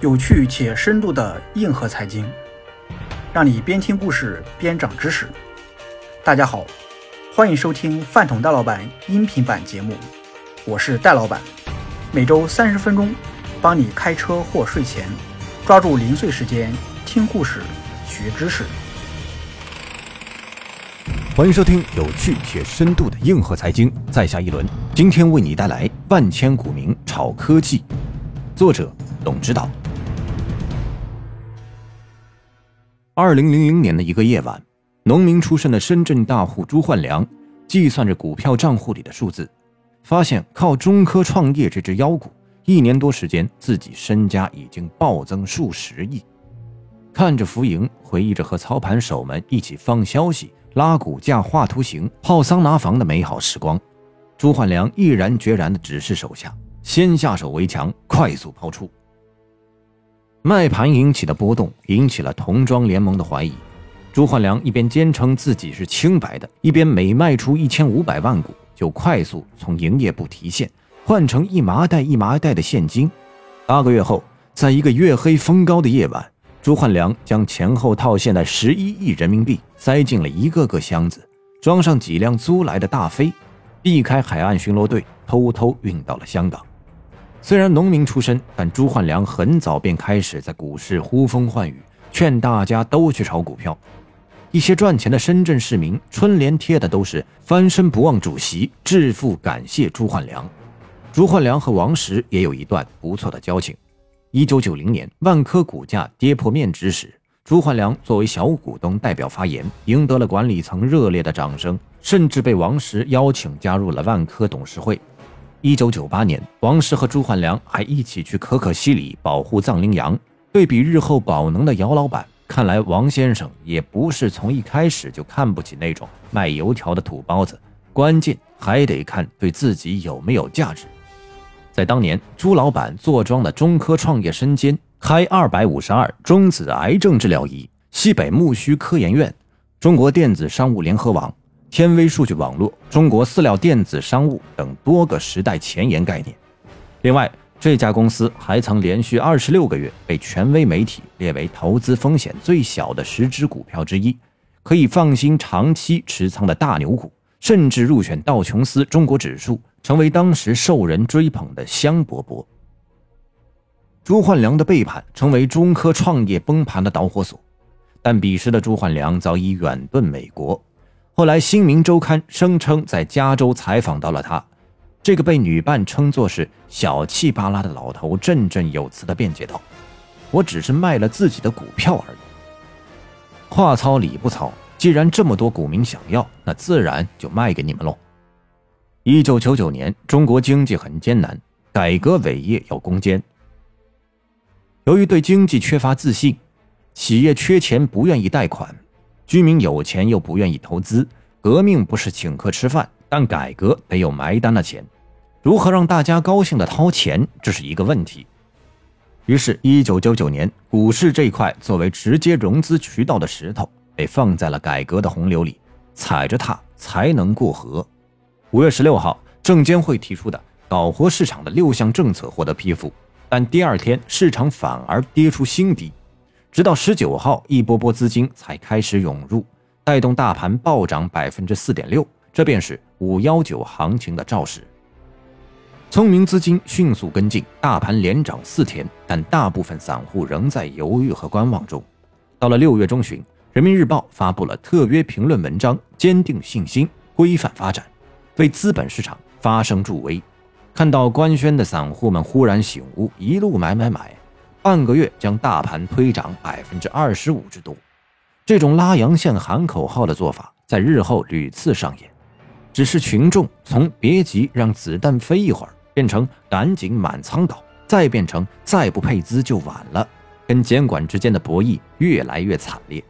有趣且深度的硬核财经，让你边听故事边长知识。大家好，欢迎收听饭桶戴老板音频版节目，我是戴老板，每周三十分钟，帮你开车或睡前抓住零碎时间听故事学知识。欢迎收听有趣且深度的硬核财经，在下一轮，今天为你带来万千股民炒科技，作者董指导。二零零零年的一个夜晚，农民出身的深圳大户朱焕良计算着股票账户里的数字，发现靠中科创业这只妖股，一年多时间自己身家已经暴增数十亿。看着浮盈，回忆着和操盘手们一起放消息。拉股价、画图形、泡桑拿房的美好时光，朱焕良毅然决然地指示手下先下手为强，快速抛出。卖盘引起的波动引起了童装联盟的怀疑。朱焕良一边坚称自己是清白的，一边每卖出一千五百万股，就快速从营业部提现，换成一麻袋一麻袋的现金。八个月后，在一个月黑风高的夜晚。朱焕良将前后套现的十一亿人民币塞进了一个个箱子，装上几辆租来的大飞，避开海岸巡逻队，偷偷运到了香港。虽然农民出身，但朱焕良很早便开始在股市呼风唤雨，劝大家都去炒股票。一些赚钱的深圳市民春联贴的都是“翻身不忘主席，致富感谢朱焕良”。朱焕良和王石也有一段不错的交情。一九九零年，万科股价跌破面值时，朱焕良作为小股东代表发言，赢得了管理层热烈的掌声，甚至被王石邀请加入了万科董事会。一九九八年，王石和朱焕良还一起去可可西里保护藏羚羊。对比日后宝能的姚老板，看来王先生也不是从一开始就看不起那种卖油条的土包子，关键还得看对自己有没有价值。在当年，朱老板坐庄的中科创业身兼开二百五十二中子癌症治疗仪、西北木须科研院、中国电子商务联合网、天威数据网络、中国饲料电子商务等多个时代前沿概念。另外，这家公司还曾连续二十六个月被权威媒体列为投资风险最小的十只股票之一，可以放心长期持仓的大牛股，甚至入选道琼斯中国指数。成为当时受人追捧的香饽饽。朱焕良的背叛成为中科创业崩盘的导火索，但彼时的朱焕良早已远遁美国。后来，《新民周刊》声称在加州采访到了他，这个被女伴称作是小气巴拉的老头，振振有词地辩解道：“我只是卖了自己的股票而已。”话糙理不糙，既然这么多股民想要，那自然就卖给你们喽。一九九九年，中国经济很艰难，改革伟业要攻坚。由于对经济缺乏自信，企业缺钱不愿意贷款，居民有钱又不愿意投资。革命不是请客吃饭，但改革得有埋单的钱。如何让大家高兴的掏钱，这是一个问题。于是，一九九九年，股市这一块作为直接融资渠道的石头，被放在了改革的洪流里，踩着它才能过河。五月十六号，证监会提出的搞活市场的六项政策获得批复，但第二天市场反而跌出新低，直到十九号，一波波资金才开始涌入，带动大盘暴涨百分之四点六，这便是五幺九行情的肇始。聪明资金迅速跟进，大盘连涨四天，但大部分散户仍在犹豫和观望中。到了六月中旬，《人民日报》发布了特约评论文章，坚定信心，规范发展。为资本市场发声助威，看到官宣的散户们忽然醒悟，一路买买买，半个月将大盘推涨百分之二十五之多。这种拉阳线喊口号的做法，在日后屡次上演。只是群众从“别急，让子弹飞一会儿”变成“赶紧满仓倒”，再变成“再不配资就晚了”，跟监管之间的博弈越来越惨烈。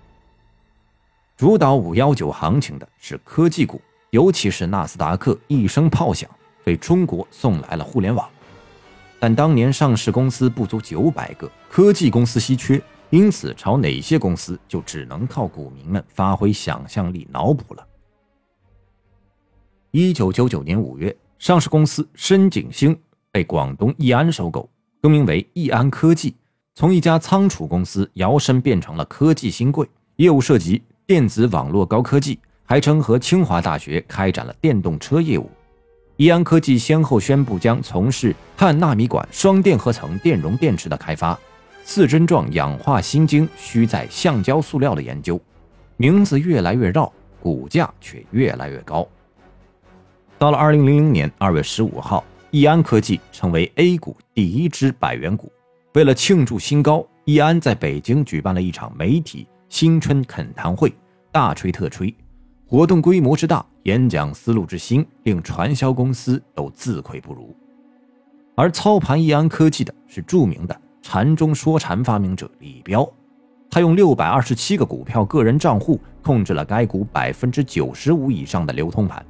主导五幺九行情的是科技股。尤其是纳斯达克一声炮响，为中国送来了互联网。但当年上市公司不足九百个，科技公司稀缺，因此炒哪些公司就只能靠股民们发挥想象力脑补了。一九九九年五月，上市公司深景星被广东易安收购，更名为易安科技，从一家仓储公司摇身变成了科技新贵，业务涉及电子网络高科技，还曾和清华大学开展了电动车业务。易安科技先后宣布将从事碳纳米管双电荷层电容电池的开发，四针状氧化锌晶需在橡胶塑料的研究。名字越来越绕，股价却越来越高。到了二零零零年二月十五号，易安科技成为 A 股第一只百元股。为了庆祝新高，易安在北京举办了一场媒体新春恳谈会，大吹特吹。活动规模之大，演讲思路之新，令传销公司都自愧不如。而操盘易安科技的是著名的禅中说禅发明者李彪，他用六百二十七个股票个人账户控制了该股百分之九十五以上的流通盘，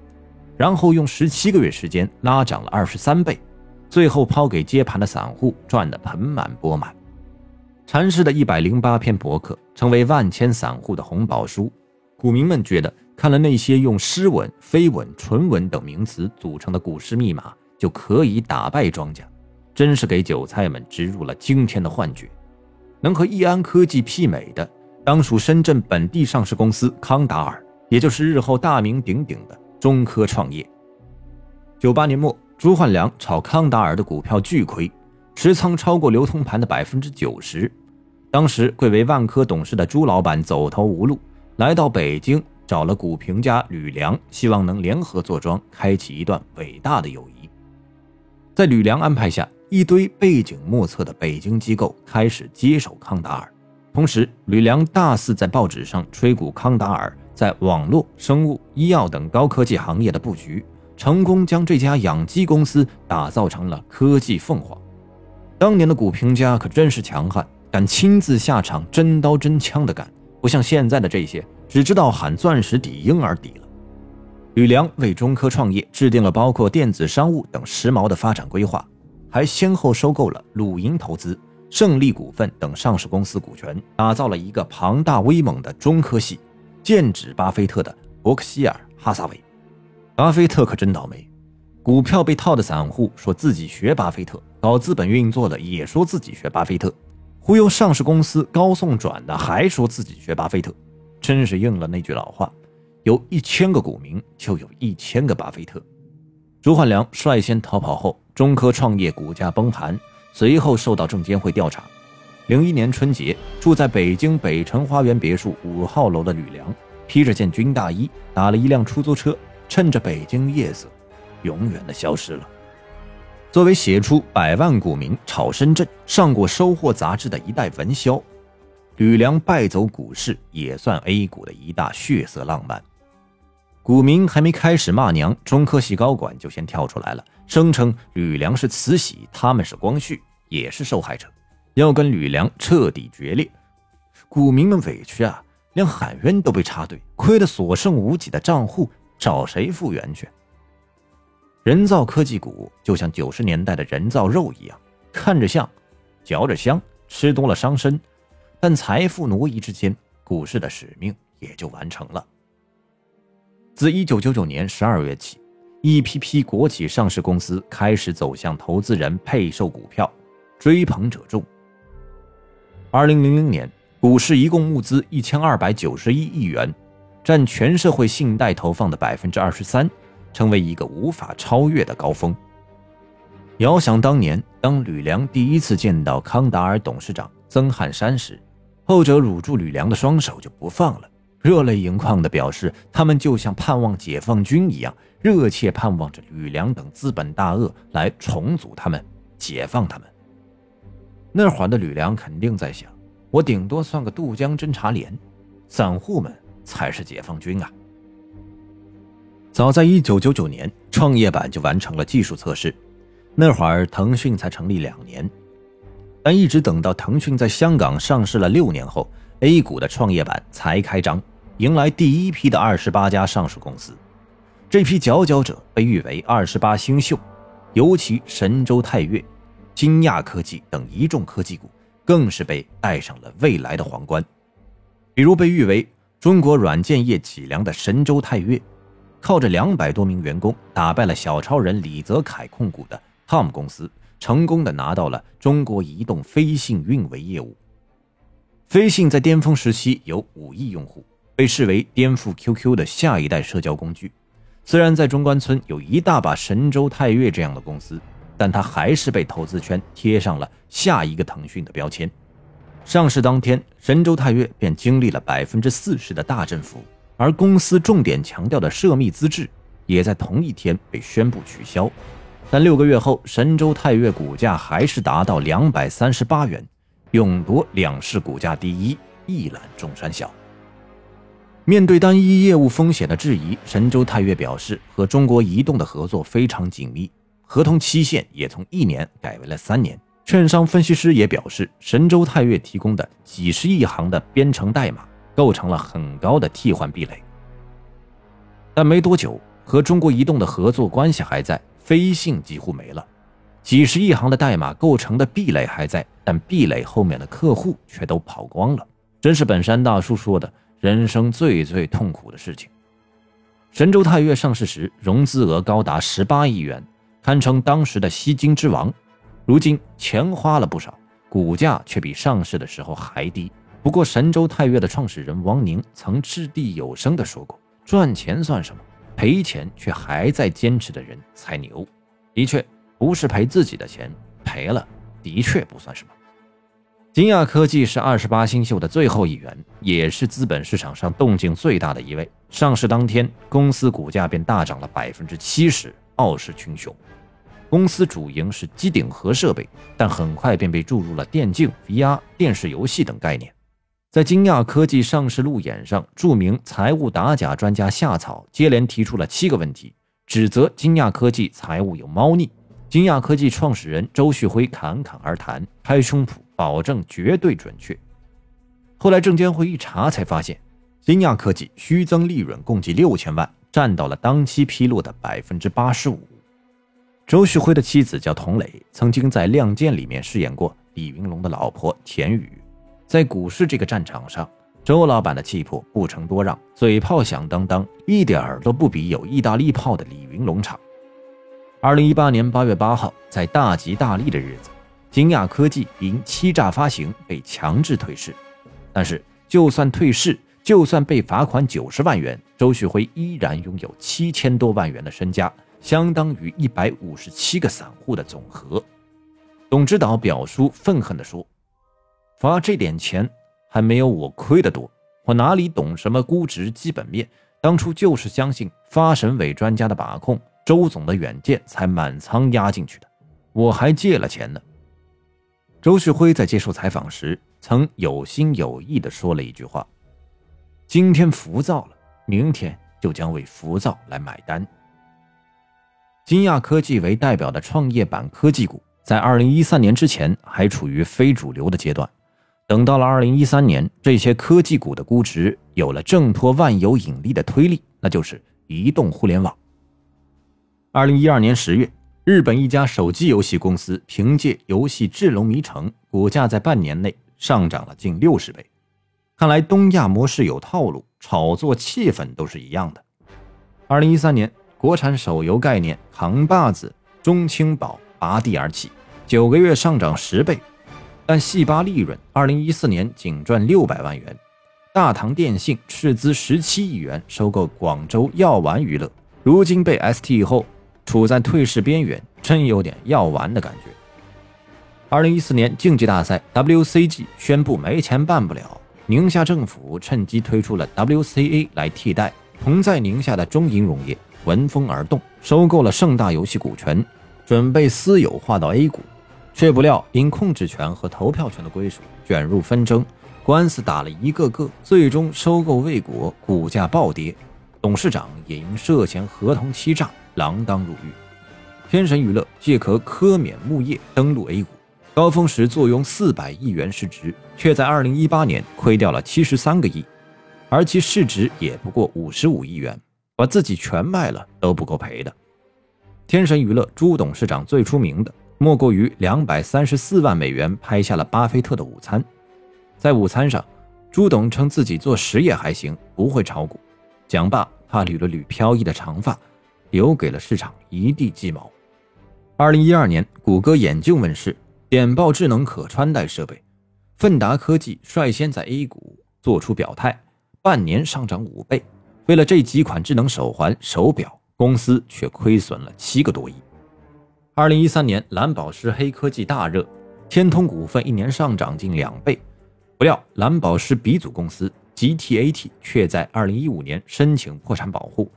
然后用十七个月时间拉涨了二十三倍，最后抛给接盘的散户赚得盆满钵满。禅师的一百零八篇博客成为万千散户的红宝书，股民们觉得。看了那些用诗文、飞文、纯文等名词组成的股市密码，就可以打败庄家，真是给韭菜们植入了惊天的幻觉。能和易安科技媲美的，当属深圳本地上市公司康达尔，也就是日后大名鼎鼎的中科创业。九八年末，朱焕良炒康达尔的股票巨亏，持仓超过流通盘的百分之九十。当时贵为万科董事的朱老板走投无路，来到北京。找了股评家吕梁，希望能联合坐庄，开启一段伟大的友谊。在吕梁安排下，一堆背景莫测的北京机构开始接手康达尔。同时，吕梁大肆在报纸上吹鼓康达尔在网络、生物、医药等高科技行业的布局，成功将这家养鸡公司打造成了科技凤凰。当年的股评家可真是强悍，敢亲自下场，真刀真枪的干，不像现在的这些。只知道喊钻石底婴儿底了。吕梁为中科创业制定了包括电子商务等时髦的发展规划，还先后收购了鲁银投资、胜利股份等上市公司股权，打造了一个庞大威猛的中科系，剑指巴菲特的伯克希尔哈撒韦。巴菲特可真倒霉，股票被套的散户说自己学巴菲特，搞资本运作的也说自己学巴菲特，忽悠上市公司高送转的还说自己学巴菲特。真是应了那句老话，有一千个股民，就有一千个巴菲特。朱焕良率先逃跑后，中科创业股价崩盘，随后受到证监会调查。零一年春节，住在北京北辰花园别墅五号楼的吕梁，披着件军大衣，打了一辆出租车，趁着北京夜色，永远的消失了。作为写出“百万股民炒深圳”上过《收获》杂志的一代文枭。吕梁败走股市，也算 A 股的一大血色浪漫。股民还没开始骂娘，中科系高管就先跳出来了，声称吕梁是慈禧，他们是光绪，也是受害者，要跟吕梁彻底决裂。股民们委屈啊，连喊冤都被插队，亏得所剩无几的账户，找谁复原去？人造科技股就像九十年代的人造肉一样，看着像，嚼着香，吃多了伤身。但财富挪移之间，股市的使命也就完成了。自一九九九年十二月起，一批批国企上市公司开始走向投资人配售股票，追捧者众。二零零零年，股市一共募资一千二百九十一亿元，占全社会信贷投放的百分之二十三，成为一个无法超越的高峰。遥想当年，当吕梁第一次见到康达尔董事长曾汉山时，后者捂住吕梁的双手就不放了，热泪盈眶地表示，他们就像盼望解放军一样，热切盼望着吕梁等资本大鳄来重组他们，解放他们。那会儿的吕梁肯定在想：我顶多算个渡江侦察连，散户们才是解放军啊！早在1999年，创业板就完成了技术测试，那会儿腾讯才成立两年。但一直等到腾讯在香港上市了六年后，A 股的创业板才开张，迎来第一批的二十八家上市公司。这批佼佼者被誉为“二十八星宿”，尤其神州泰岳、金亚科技等一众科技股，更是被戴上了未来的皇冠。比如被誉为中国软件业脊梁的神州泰岳，靠着两百多名员工打败了小超人李泽楷控股的 TOM 公司。成功的拿到了中国移动飞信运维业务。飞信在巅峰时期有五亿用户，被视为颠覆 QQ 的下一代社交工具。虽然在中关村有一大把神州泰岳这样的公司，但它还是被投资圈贴上了下一个腾讯的标签。上市当天，神州泰岳便经历了百分之四十的大振幅，而公司重点强调的涉密资质也在同一天被宣布取消。但六个月后，神州泰岳股价还是达到两百三十八元，勇夺两市股价第一，一览众山小。面对单一业务风险的质疑，神州泰岳表示和中国移动的合作非常紧密，合同期限也从一年改为了三年。券商分析师也表示，神州泰岳提供的几十亿行的编程代码构成了很高的替换壁垒。但没多久，和中国移动的合作关系还在，飞信几乎没了。几十亿行的代码构成的壁垒还在，但壁垒后面的客户却都跑光了。真是本山大叔说的。人生最最痛苦的事情。神州泰岳上市时融资额高达十八亿元，堪称当时的吸金之王。如今钱花了不少，股价却比上市的时候还低。不过，神州泰岳的创始人王宁曾掷地有声地说过：“赚钱算什么？赔钱却还在坚持的人才牛。”的确，不是赔自己的钱，赔了的确不算什么。金亚科技是二十八星宿的最后一员，也是资本市场上动静最大的一位。上市当天，公司股价便大涨了百分之七十，傲视群雄。公司主营是机顶盒设备，但很快便被注入了电竞、VR、电视游戏等概念。在金亚科技上市路演上，著名财务打假专家夏草接连提出了七个问题，指责金亚科技财务有猫腻。金亚科技创始人周旭辉侃侃而谈，拍胸脯。保证绝对准确。后来证监会一查，才发现金亚科技虚增利润共计六千万，占到了当期披露的百分之八十五。周旭辉的妻子叫童磊，曾经在《亮剑》里面饰演过李云龙的老婆田雨。在股市这个战场上，周老板的气魄不成多让，嘴炮响当当，一点儿都不比有意大利炮的李云龙差。二零一八年八月八号，在大吉大利的日子。金亚科技因欺诈发行被强制退市，但是就算退市，就算被罚款九十万元，周旭辉依然拥有七千多万元的身家，相当于一百五十七个散户的总和。董指导表叔愤恨地说：“罚这点钱还没有我亏得多，我哪里懂什么估值基本面？当初就是相信发审委专家的把控，周总的远见才满仓压进去的，我还借了钱呢。”周旭辉在接受采访时，曾有心有意地说了一句话：“今天浮躁了，明天就将为浮躁来买单。”金亚科技为代表的创业板科技股，在2013年之前还处于非主流的阶段。等到了2013年，这些科技股的估值有了挣脱万有引力的推力，那就是移动互联网。2012年10月。日本一家手机游戏公司凭借游戏《智龙迷城》，股价在半年内上涨了近六十倍。看来东亚模式有套路，炒作气氛都是一样的。二零一三年，国产手游概念扛把子中青宝拔地而起，九个月上涨十倍，但细扒利润，二零一四年仅赚六百万元。大唐电信斥资十七亿元收购广州药丸娱乐，如今被 ST 后。处在退市边缘，真有点要完的感觉。二零一四年竞技大赛 WCG 宣布没钱办不了，宁夏政府趁机推出了 WCA 来替代。同在宁夏的中银溶液闻风而动，收购了盛大游戏股权，准备私有化到 A 股，却不料因控制权和投票权的归属卷入纷争，官司打了一个个，最终收购未果，股价暴跌，董事长也因涉嫌合同欺诈。锒铛入狱，天神娱乐借壳科免木业登陆 A 股，高峰时坐拥四百亿元市值，却在二零一八年亏掉了七十三个亿，而其市值也不过五十五亿元，把自己全卖了都不够赔的。天神娱乐朱董事长最出名的，莫过于两百三十四万美元拍下了巴菲特的午餐，在午餐上，朱董称自己做实业还行，不会炒股。讲罢，他捋了捋飘逸的长发。留给了市场一地鸡毛。二零一二年，谷歌眼镜问世，点爆智能可穿戴设备。奋达科技率先在 A 股做出表态，半年上涨五倍。为了这几款智能手环、手表，公司却亏损了七个多亿。二零一三年，蓝宝石黑科技大热，天通股份一年上涨近两倍。不料，蓝宝石鼻祖公司 GTAT 却在二零一五年申请破产保护。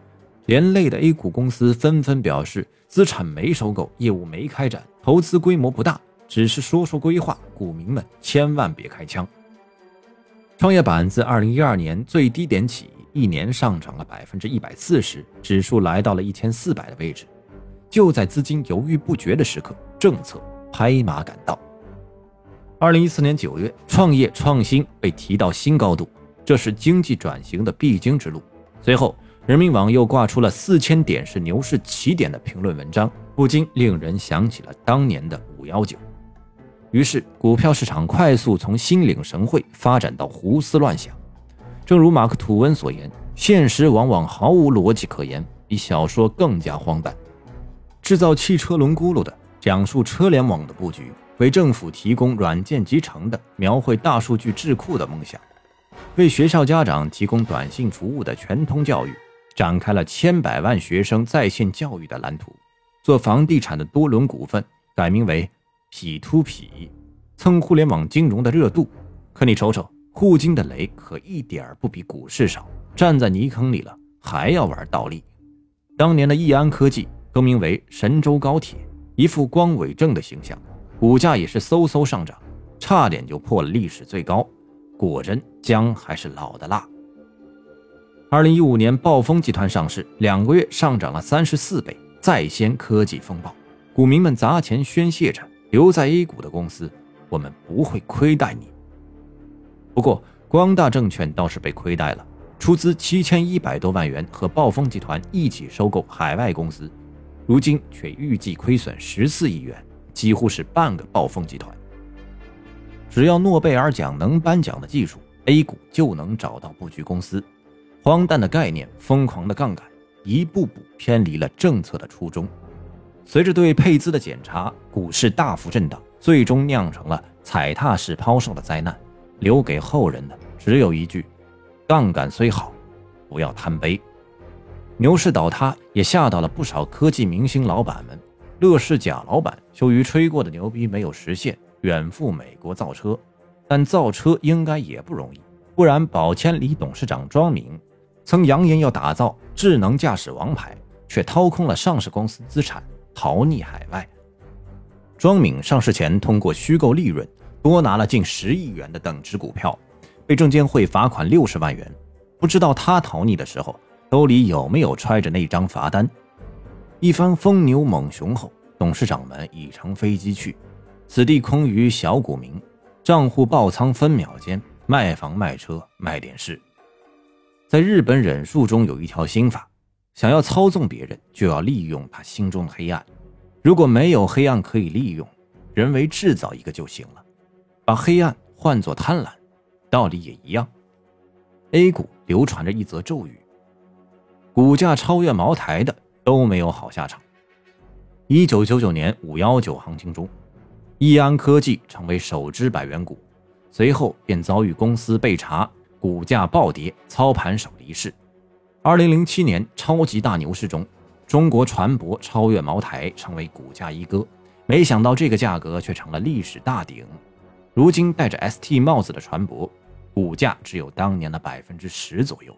连累的 A 股公司纷纷表示，资产没收购，业务没开展，投资规模不大，只是说说规划，股民们千万别开枪。创业板自2012年最低点起，一年上涨了百分之一百四十，指数来到了一千四百的位置。就在资金犹豫不决的时刻，政策拍马赶到。2014年9月，创业创新被提到新高度，这是经济转型的必经之路。随后。人民网又挂出了四千点是牛市起点的评论文章，不禁令人想起了当年的五幺九。于是，股票市场快速从心领神会发展到胡思乱想。正如马克·吐温所言：“现实往往毫无逻辑可言，比小说更加荒诞。”制造汽车轮轱辘的，讲述车联网的布局；为政府提供软件集成的，描绘大数据智库的梦想；为学校家长提供短信服务的全通教育。展开了千百万学生在线教育的蓝图。做房地产的多伦股份改名为 P to P，蹭互联网金融的热度。可你瞅瞅，互金的雷可一点儿不比股市少。站在泥坑里了，还要玩倒立。当年的易安科技更名为神州高铁，一副光伟正的形象，股价也是嗖嗖上涨，差点就破了历史最高。果真姜还是老的辣。二零一五年，暴风集团上市，两个月上涨了三十四倍，再掀科技风暴，股民们砸钱宣泄着：留在 A 股的公司，我们不会亏待你。不过，光大证券倒是被亏待了，出资七千一百多万元和暴风集团一起收购海外公司，如今却预计亏损十四亿元，几乎是半个暴风集团。只要诺贝尔奖能颁奖的技术，A 股就能找到布局公司。荒诞的概念，疯狂的杠杆，一步步偏离了政策的初衷。随着对配资的检查，股市大幅震荡，最终酿成了踩踏式抛售的灾难。留给后人的只有一句：杠杆虽好，不要贪杯。牛市倒塌也吓到了不少科技明星老板们。乐视贾老板羞于吹过的牛逼没有实现，远赴美国造车，但造车应该也不容易，不然宝千里董事长庄敏。曾扬言要打造智能驾驶王牌，却掏空了上市公司资产，逃匿海外。庄敏上市前通过虚构利润，多拿了近十亿元的等值股票，被证监会罚款六十万元。不知道他逃匿的时候，兜里有没有揣着那张罚单？一番疯牛猛熊后，董事长们已乘飞机去，此地空余小股民，账户爆仓分秒间，卖房卖车卖点事。在日本忍术中有一条心法：想要操纵别人，就要利用他心中的黑暗。如果没有黑暗可以利用，人为制造一个就行了。把黑暗换作贪婪，道理也一样。A 股流传着一则咒语：股价超越茅台的都没有好下场。一九九九年五幺九行情中，易安科技成为首只百元股，随后便遭遇公司被查。股价暴跌，操盘手离世。二零零七年超级大牛市中，中国船舶超越茅台，成为股价一哥。没想到这个价格却成了历史大顶。如今戴着 ST 帽子的船舶，股价只有当年的百分之十左右。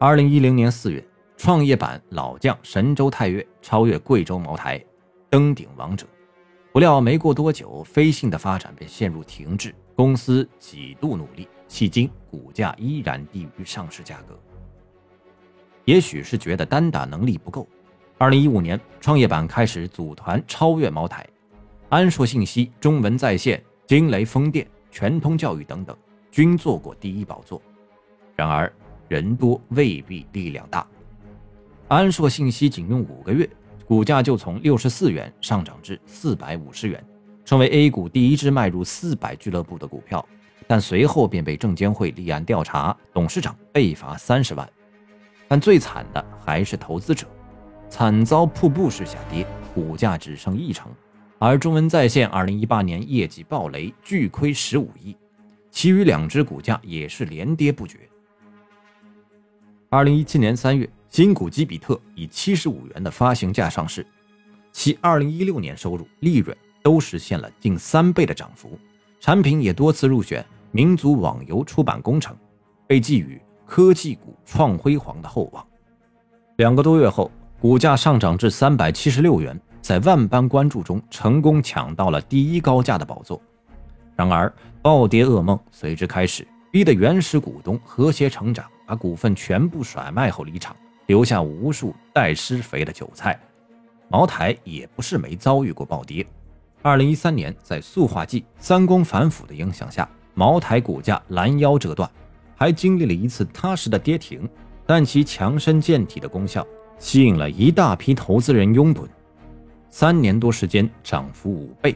二零一零年四月，创业板老将神州泰岳超越贵州茅台，登顶王者。不料没过多久，飞信的发展便陷入停滞，公司几度努力。迄今股价依然低于上市价格，也许是觉得单打能力不够。二零一五年，创业板开始组团超越茅台，安硕信息、中文在线、惊雷风电、全通教育等等均做过第一宝座。然而，人多未必力量大。安硕信息仅用五个月，股价就从六十四元上涨至四百五十元，成为 A 股第一支迈入四百俱乐部的股票。但随后便被证监会立案调查，董事长被罚三十万。但最惨的还是投资者，惨遭瀑布式下跌，股价只剩一成，而中文在线二零一八年业绩暴雷，巨亏十五亿，其余两只股价也是连跌不绝。二零一七年三月，新股基比特以七十五元的发行价上市，其二零一六年收入、利润都实现了近三倍的涨幅，产品也多次入选民族网游出版工程，被寄予科技股创辉煌的厚望。两个多月后。股价上涨至三百七十六元，在万般关注中成功抢到了第一高价的宝座。然而，暴跌噩梦随之开始，逼得原始股东和谐成长把股份全部甩卖后离场，留下无数待施肥的韭菜。茅台也不是没遭遇过暴跌。二零一三年，在塑化剂三公反腐的影响下，茅台股价拦腰折断，还经历了一次踏实的跌停，但其强身健体的功效。吸引了一大批投资人拥趸，三年多时间涨幅五倍，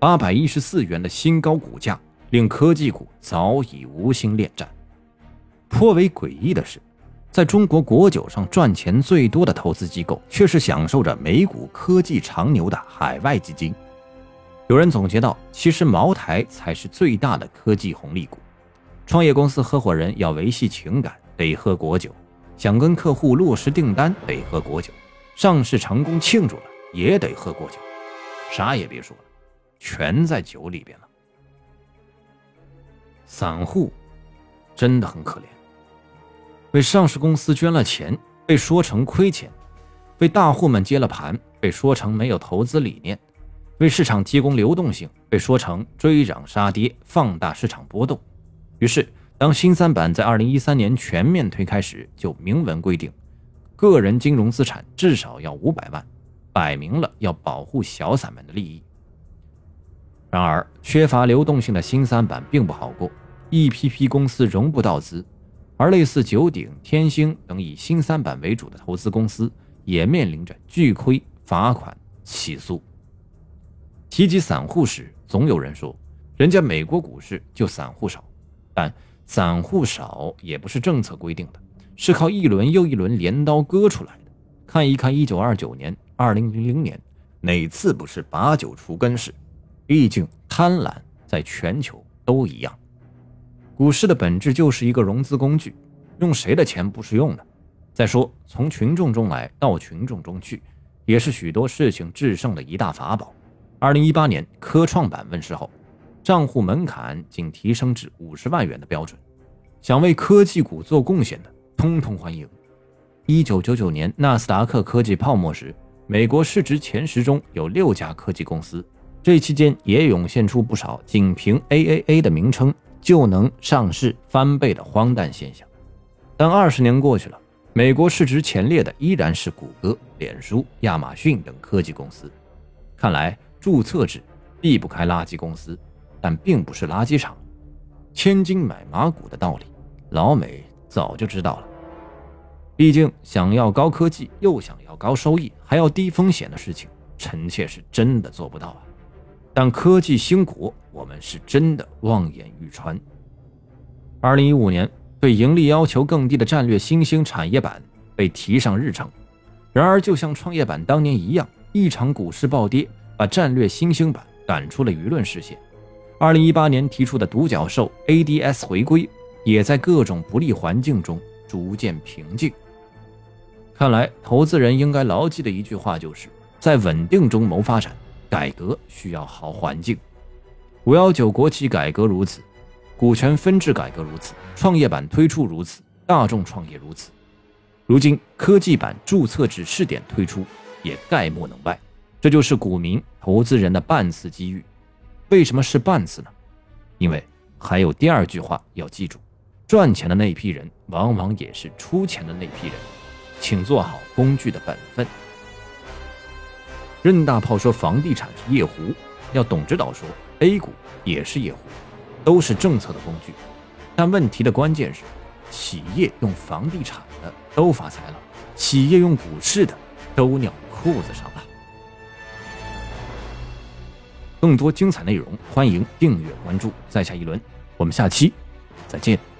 八百一十四元的新高股价令科技股早已无心恋战。颇为诡异的是，在中国国酒上赚钱最多的投资机构，却是享受着美股科技长牛的海外基金。有人总结到，其实茅台才是最大的科技红利股。创业公司合伙人要维系情感，得喝国酒。想跟客户落实订单得喝国酒，上市成功庆祝了也得喝国酒，啥也别说了，全在酒里边了。散户真的很可怜，为上市公司捐了钱被说成亏钱，为大户们接了盘被说成没有投资理念，为市场提供流动性被说成追涨杀跌放大市场波动，于是。当新三板在二零一三年全面推开时，就明文规定，个人金融资产至少要五百万，摆明了要保护小散们的利益。然而，缺乏流动性的新三板并不好过，一批批公司融不到资，而类似九鼎、天星等以新三板为主的投资公司，也面临着巨亏、罚款、起诉。提及散户时，总有人说，人家美国股市就散户少，但。散户少也不是政策规定的，是靠一轮又一轮镰刀割出来的。看一看一九二九年、二零零零年，哪次不是把酒除根式？毕竟贪婪在全球都一样。股市的本质就是一个融资工具，用谁的钱不是用的？再说，从群众中来到群众中去，也是许多事情制胜的一大法宝。二零一八年科创板问世后。账户门槛仅提升至五十万元的标准，想为科技股做贡献的，通通欢迎。一九九九年纳斯达克科技泡沫时，美国市值前十中有六家科技公司，这期间也涌现出不少仅凭 AAA 的名称就能上市翻倍的荒诞现象。但二十年过去了，美国市值前列的依然是谷歌、脸书、亚马逊等科技公司。看来注册制避不开垃圾公司。但并不是垃圾场，千金买马骨的道理，老美早就知道了。毕竟想要高科技又想要高收益还要低风险的事情，臣妾是真的做不到啊。但科技兴国，我们是真的望眼欲穿。二零一五年，对盈利要求更低的战略新兴产业板被提上日程，然而就像创业板当年一样，一场股市暴跌，把战略新兴板赶出了舆论视线。二零一八年提出的独角兽 ADS 回归，也在各种不利环境中逐渐平静。看来，投资人应该牢记的一句话就是：在稳定中谋发展，改革需要好环境。五幺九国企改革如此，股权分置改革如此，创业板推出如此，大众创业如此。如今科技板注册制试点推出，也概莫能外。这就是股民投资人的半次机遇。为什么是半次呢？因为还有第二句话要记住：赚钱的那批人，往往也是出钱的那批人，请做好工具的本分。任大炮说房地产是夜壶，要董指导说 A 股也是夜壶，都是政策的工具。但问题的关键是，企业用房地产的都发财了，企业用股市的都尿裤子上了。更多精彩内容，欢迎订阅关注。在下一轮，我们下期再见。